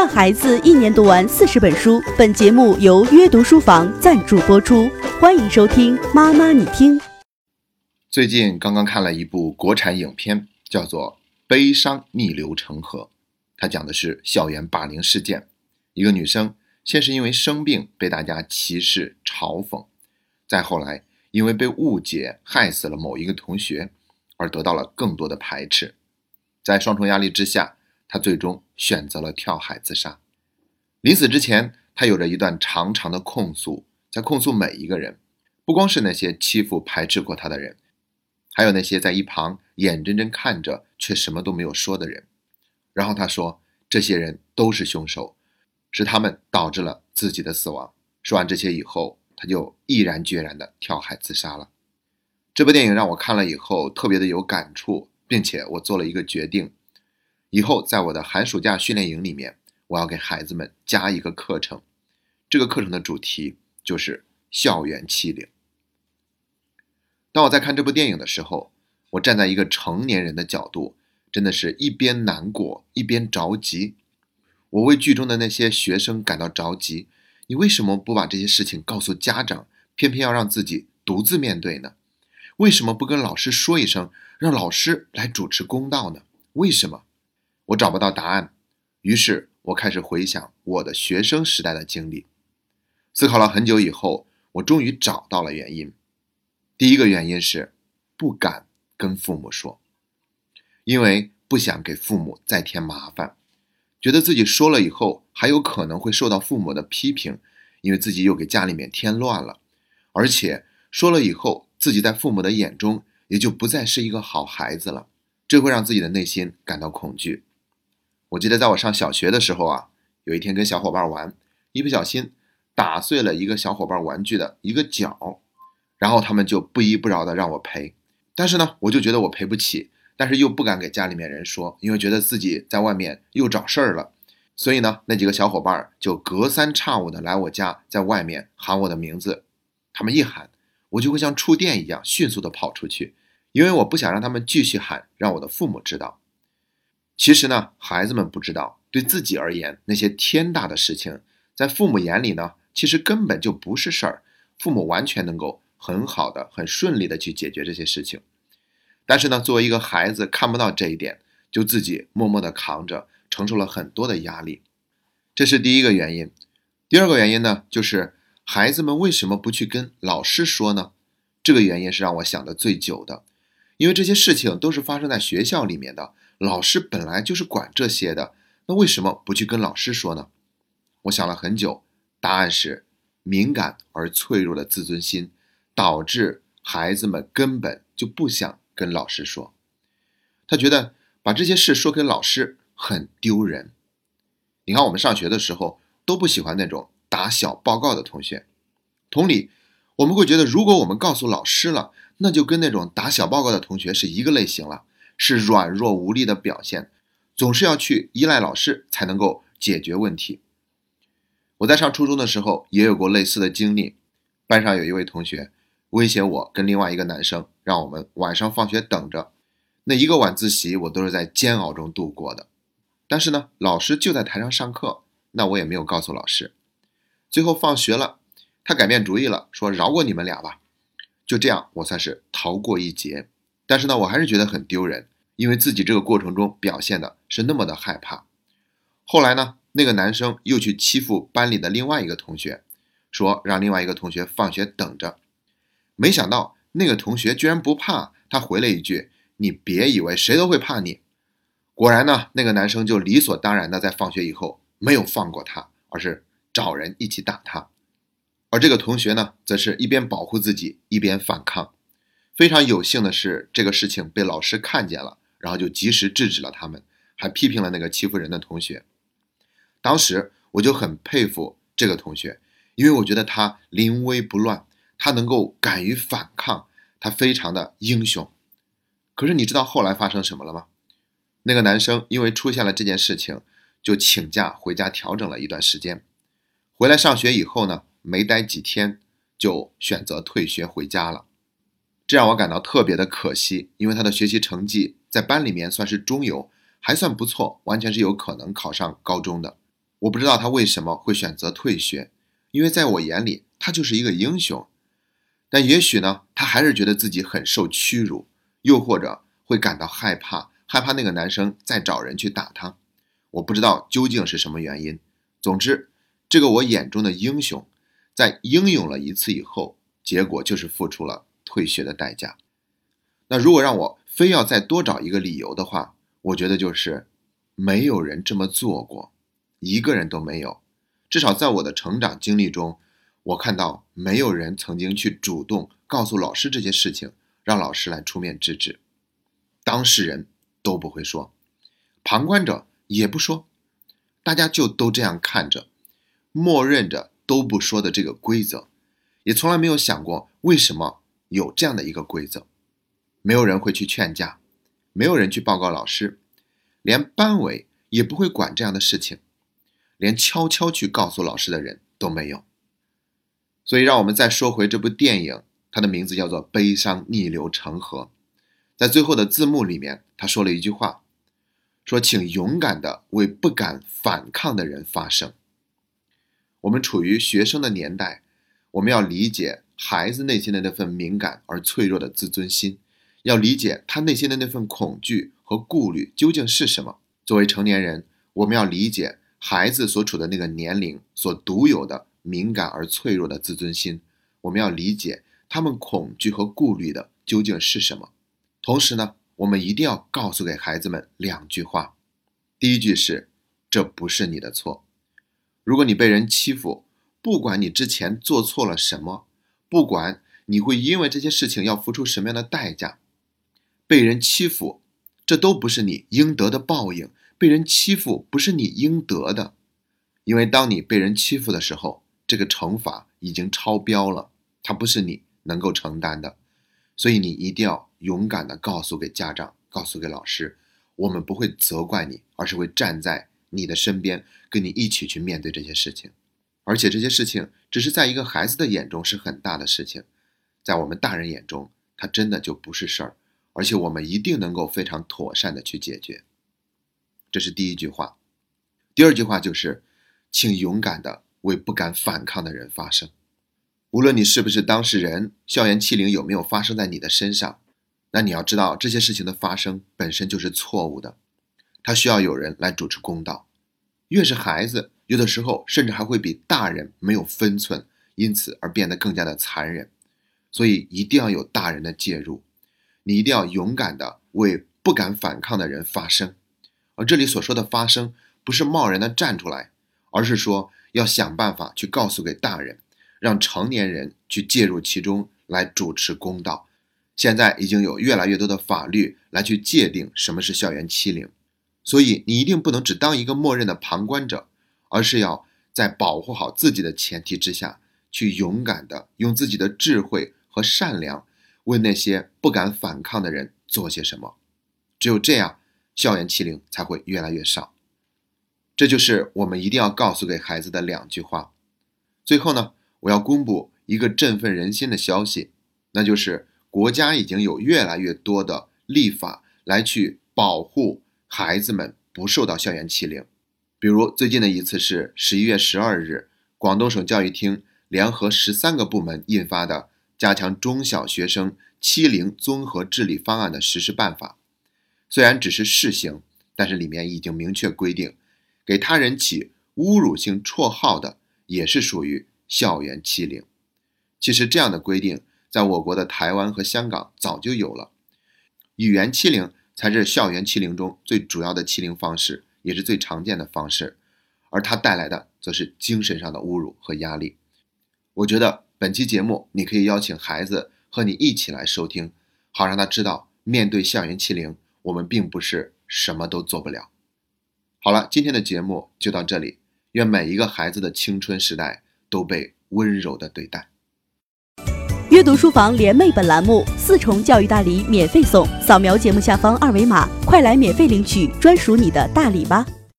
让孩子一年读完四十本书。本节目由约读书房赞助播出，欢迎收听《妈妈你听》。最近刚刚看了一部国产影片，叫做《悲伤逆流成河》，它讲的是校园霸凌事件。一个女生先是因为生病被大家歧视嘲讽，再后来因为被误解害死了某一个同学，而得到了更多的排斥。在双重压力之下。她最终选择了跳海自杀。临死之前，他有着一段长长的控诉，在控诉每一个人，不光是那些欺负、排斥过他的人，还有那些在一旁眼睁睁看着却什么都没有说的人。然后他说，这些人都是凶手，是他们导致了自己的死亡。说完这些以后，他就毅然决然地跳海自杀了。这部电影让我看了以后特别的有感触，并且我做了一个决定。以后在我的寒暑假训练营里面，我要给孩子们加一个课程，这个课程的主题就是校园欺凌。当我在看这部电影的时候，我站在一个成年人的角度，真的是一边难过一边着急。我为剧中的那些学生感到着急，你为什么不把这些事情告诉家长，偏偏要让自己独自面对呢？为什么不跟老师说一声，让老师来主持公道呢？为什么？我找不到答案，于是我开始回想我的学生时代的经历。思考了很久以后，我终于找到了原因。第一个原因是不敢跟父母说，因为不想给父母再添麻烦，觉得自己说了以后还有可能会受到父母的批评，因为自己又给家里面添乱了，而且说了以后自己在父母的眼中也就不再是一个好孩子了，这会让自己的内心感到恐惧。我记得在我上小学的时候啊，有一天跟小伙伴玩，一不小心打碎了一个小伙伴玩具的一个角，然后他们就不依不饶的让我赔，但是呢，我就觉得我赔不起，但是又不敢给家里面人说，因为觉得自己在外面又找事儿了，所以呢，那几个小伙伴就隔三差五的来我家，在外面喊我的名字，他们一喊，我就会像触电一样迅速的跑出去，因为我不想让他们继续喊，让我的父母知道。其实呢，孩子们不知道，对自己而言，那些天大的事情，在父母眼里呢，其实根本就不是事儿。父母完全能够很好的、很顺利的去解决这些事情。但是呢，作为一个孩子，看不到这一点，就自己默默的扛着，承受了很多的压力。这是第一个原因。第二个原因呢，就是孩子们为什么不去跟老师说呢？这个原因是让我想的最久的，因为这些事情都是发生在学校里面的。老师本来就是管这些的，那为什么不去跟老师说呢？我想了很久，答案是敏感而脆弱的自尊心，导致孩子们根本就不想跟老师说。他觉得把这些事说给老师很丢人。你看，我们上学的时候都不喜欢那种打小报告的同学。同理，我们会觉得，如果我们告诉老师了，那就跟那种打小报告的同学是一个类型了。是软弱无力的表现，总是要去依赖老师才能够解决问题。我在上初中的时候也有过类似的经历，班上有一位同学威胁我跟另外一个男生，让我们晚上放学等着。那一个晚自习我都是在煎熬中度过的。但是呢，老师就在台上上课，那我也没有告诉老师。最后放学了，他改变主意了，说饶过你们俩吧。就这样，我算是逃过一劫。但是呢，我还是觉得很丢人，因为自己这个过程中表现的是那么的害怕。后来呢，那个男生又去欺负班里的另外一个同学，说让另外一个同学放学等着。没想到那个同学居然不怕，他回了一句：“你别以为谁都会怕你。”果然呢，那个男生就理所当然的在放学以后没有放过他，而是找人一起打他。而这个同学呢，则是一边保护自己，一边反抗。非常有幸的是，这个事情被老师看见了，然后就及时制止了他们，还批评了那个欺负人的同学。当时我就很佩服这个同学，因为我觉得他临危不乱，他能够敢于反抗，他非常的英雄。可是你知道后来发生什么了吗？那个男生因为出现了这件事情，就请假回家调整了一段时间。回来上学以后呢，没待几天，就选择退学回家了。这让我感到特别的可惜，因为他的学习成绩在班里面算是中游，还算不错，完全是有可能考上高中的。我不知道他为什么会选择退学，因为在我眼里他就是一个英雄。但也许呢，他还是觉得自己很受屈辱，又或者会感到害怕，害怕那个男生再找人去打他。我不知道究竟是什么原因。总之，这个我眼中的英雄，在英勇了一次以后，结果就是付出了退学的代价。那如果让我非要再多找一个理由的话，我觉得就是没有人这么做过，一个人都没有。至少在我的成长经历中。我看到没有人曾经去主动告诉老师这些事情，让老师来出面制止，当事人都不会说，旁观者也不说，大家就都这样看着，默认着都不说的这个规则，也从来没有想过为什么有这样的一个规则，没有人会去劝架，没有人去报告老师，连班委也不会管这样的事情，连悄悄去告诉老师的人都没有。所以，让我们再说回这部电影，它的名字叫做《悲伤逆流成河》。在最后的字幕里面，他说了一句话，说：“请勇敢的为不敢反抗的人发声。”我们处于学生的年代，我们要理解孩子内心的那份敏感而脆弱的自尊心，要理解他内心的那份恐惧和顾虑究竟是什么。作为成年人，我们要理解孩子所处的那个年龄所独有的。敏感而脆弱的自尊心，我们要理解他们恐惧和顾虑的究竟是什么。同时呢，我们一定要告诉给孩子们两句话。第一句是：这不是你的错。如果你被人欺负，不管你之前做错了什么，不管你会因为这些事情要付出什么样的代价，被人欺负，这都不是你应得的报应。被人欺负不是你应得的，因为当你被人欺负的时候。这个惩罚已经超标了，它不是你能够承担的，所以你一定要勇敢的告诉给家长，告诉给老师，我们不会责怪你，而是会站在你的身边，跟你一起去面对这些事情。而且这些事情只是在一个孩子的眼中是很大的事情，在我们大人眼中，它真的就不是事儿，而且我们一定能够非常妥善的去解决。这是第一句话，第二句话就是，请勇敢的。为不敢反抗的人发声，无论你是不是当事人，校园欺凌有没有发生在你的身上，那你要知道这些事情的发生本身就是错误的，他需要有人来主持公道。越是孩子，有的时候甚至还会比大人没有分寸，因此而变得更加的残忍。所以一定要有大人的介入，你一定要勇敢的为不敢反抗的人发声。而这里所说的发声，不是贸然的站出来，而是说。要想办法去告诉给大人，让成年人去介入其中来主持公道。现在已经有越来越多的法律来去界定什么是校园欺凌，所以你一定不能只当一个默认的旁观者，而是要在保护好自己的前提之下，去勇敢的用自己的智慧和善良，为那些不敢反抗的人做些什么。只有这样，校园欺凌才会越来越少。这就是我们一定要告诉给孩子的两句话。最后呢，我要公布一个振奋人心的消息，那就是国家已经有越来越多的立法来去保护孩子们不受到校园欺凌。比如最近的一次是十一月十二日，广东省教育厅联合十三个部门印发的《加强中小学生欺凌综合治理方案》的实施办法。虽然只是试行，但是里面已经明确规定。给他人起侮辱性绰号的，也是属于校园欺凌。其实这样的规定，在我国的台湾和香港早就有了。语言欺凌才是校园欺凌中最主要的欺凌方式，也是最常见的方式，而它带来的则是精神上的侮辱和压力。我觉得本期节目你可以邀请孩子和你一起来收听，好让他知道，面对校园欺凌，我们并不是什么都做不了。好了，今天的节目就到这里。愿每一个孩子的青春时代都被温柔的对待。阅读书房联袂本栏目四重教育大礼免费送，扫描节目下方二维码，快来免费领取专属你的大礼吧！